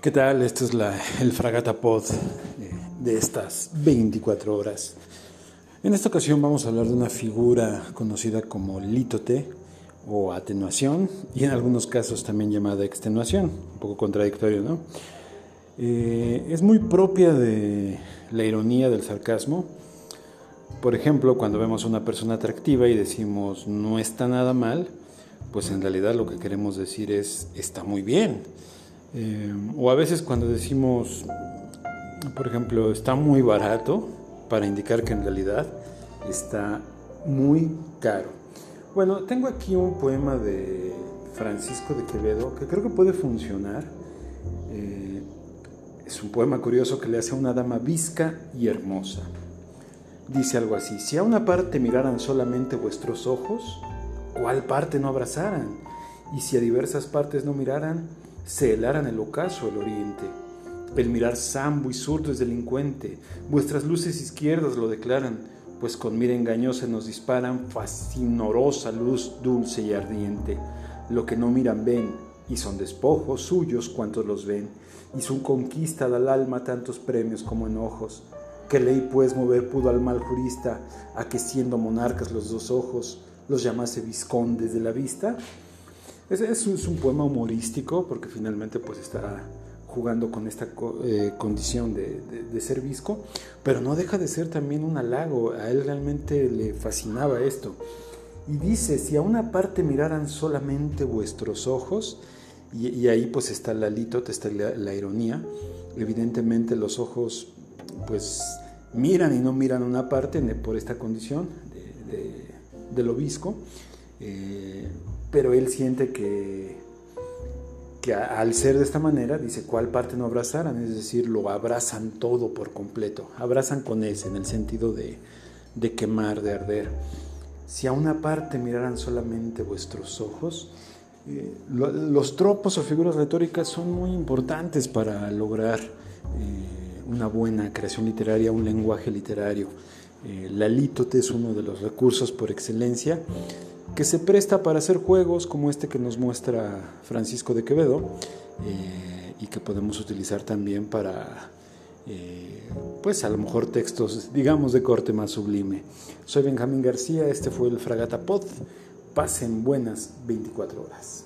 ¿Qué tal? Este es la, el Fragata Pod eh, de estas 24 horas. En esta ocasión vamos a hablar de una figura conocida como lítote o atenuación y en algunos casos también llamada extenuación, un poco contradictorio, ¿no? Eh, es muy propia de la ironía del sarcasmo. Por ejemplo, cuando vemos a una persona atractiva y decimos no está nada mal, pues en realidad lo que queremos decir es está muy bien eh, o a veces cuando decimos, por ejemplo, está muy barato, para indicar que en realidad está muy caro. Bueno, tengo aquí un poema de Francisco de Quevedo que creo que puede funcionar. Eh, es un poema curioso que le hace a una dama visca y hermosa. Dice algo así, si a una parte miraran solamente vuestros ojos, ¿cuál parte no abrazaran? Y si a diversas partes no miraran, se helaran el ocaso el oriente. El mirar sambo y zurdo es delincuente, vuestras luces izquierdas lo declaran, pues con mira engañosa nos disparan fascinorosa luz dulce y ardiente. Lo que no miran ven, y son despojos suyos cuantos los ven, y su conquista da al alma tantos premios como enojos. ¿Qué ley pues mover pudo al mal jurista a que siendo monarcas los dos ojos los llamase viscondes de la vista? Es, un poema humorístico porque finalmente pues está jugando con esta eh, condición de, ser visco, pero no deja de ser también un halago, a él realmente le fascinaba esto. Y dice, si a una parte miraran solamente vuestros ojos, y, ahí pues está la litot, está la, ironía, evidentemente los ojos pues miran y no miran una parte por esta condición de, de lo visco, eh, pero él siente que, que al ser de esta manera, dice, ¿cuál parte no abrazaran? Es decir, lo abrazan todo por completo, abrazan con ese, en el sentido de, de quemar, de arder. Si a una parte miraran solamente vuestros ojos, eh, los tropos o figuras retóricas son muy importantes para lograr eh, una buena creación literaria, un lenguaje literario. la lítote es uno de los recursos por excelencia que se presta para hacer juegos como este que nos muestra Francisco de Quevedo eh, y que podemos utilizar también para, eh, pues a lo mejor textos, digamos, de corte más sublime. Soy Benjamín García, este fue el Fragata Pod. Pasen buenas 24 horas.